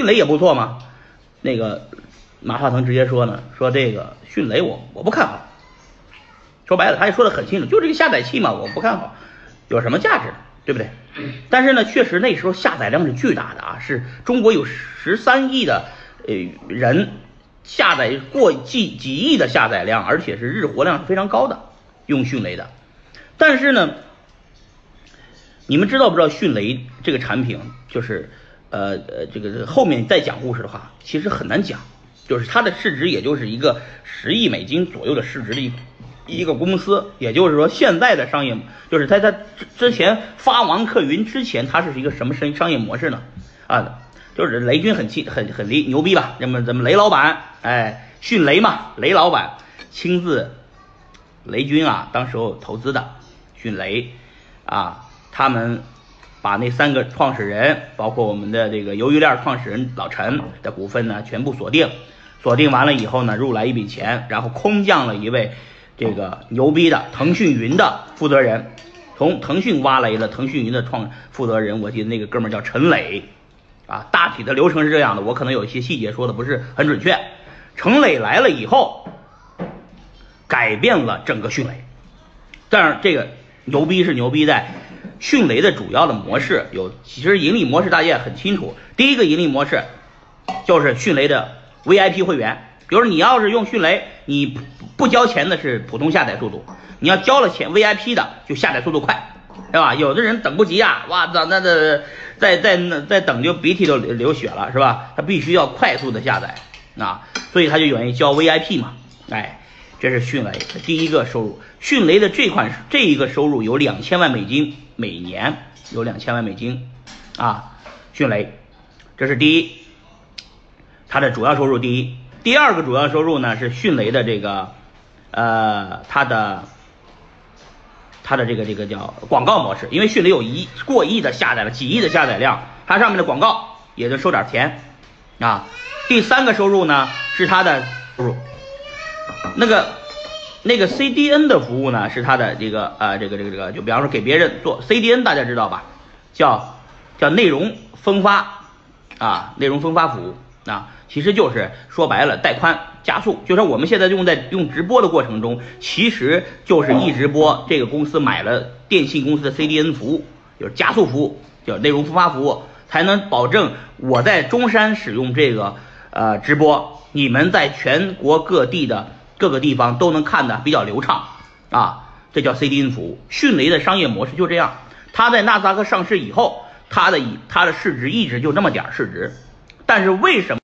迅雷也不错嘛。那个马化腾直接说呢，说这个迅雷我我不看好。说白了，他也说的很清楚，就这个下载器嘛，我不看好，有什么价值，对不对？但是呢，确实那时候下载量是巨大的啊，是中国有十三亿的呃人下载过几几亿的下载量，而且是日活量是非常高的，用迅雷的。但是呢，你们知道不知道迅雷这个产品就是呃呃这个后面再讲故事的话，其实很难讲，就是它的市值也就是一个十亿美金左右的市值的一。一个公司，也就是说，现在的商业就是他他之前发王克云之前，他是一个什么商商业模式呢？啊，就是雷军很气很很厉牛逼吧？那么咱们雷老板，哎，迅雷嘛，雷老板亲自，雷军啊，当时候投资的迅雷啊，他们把那三个创始人，包括我们的这个鱿鱼链创始人老陈的股份呢，全部锁定，锁定完了以后呢，入来一笔钱，然后空降了一位。这个牛逼的腾讯云的负责人，从腾讯挖来的腾讯云的创负责人，我记得那个哥们叫陈磊，啊，大体的流程是这样的，我可能有一些细节说的不是很准确。陈磊来了以后，改变了整个迅雷，但是这个牛逼是牛逼在迅雷的主要的模式有，其实盈利模式大家也很清楚，第一个盈利模式就是迅雷的 VIP 会员。比如你要是用迅雷，你不交钱的是普通下载速度，你要交了钱 VIP 的就下载速度快，对吧？有的人等不及啊，哇那，那那再再那再等就鼻涕都流血了，是吧？他必须要快速的下载啊，所以他就愿意交 VIP 嘛。哎，这是迅雷的第一个收入，迅雷的这款这一个收入有两千万美金每年，有两千万美金啊，迅雷，这是第一，它的主要收入第一。第二个主要收入呢是迅雷的这个，呃，它的它的这个这个叫广告模式，因为迅雷有一过亿的下载了几亿的下载量，它上面的广告也就收点钱啊。第三个收入呢是它的收入，那个那个 CDN 的服务呢是它的这个呃这个这个这个，就比方说给别人做 CDN，大家知道吧？叫叫内容分发啊，内容分发服务。啊，其实就是说白了，带宽加速，就像我们现在用在用直播的过程中，其实就是一直播。这个公司买了电信公司的 CDN 服务，就是加速服务，叫内容分发服务，才能保证我在中山使用这个呃直播，你们在全国各地的各个地方都能看的比较流畅啊。这叫 CDN 服务。迅雷的商业模式就这样，它在纳斯达克上市以后，它的以它的市值一直就那么点市值。但是为什么？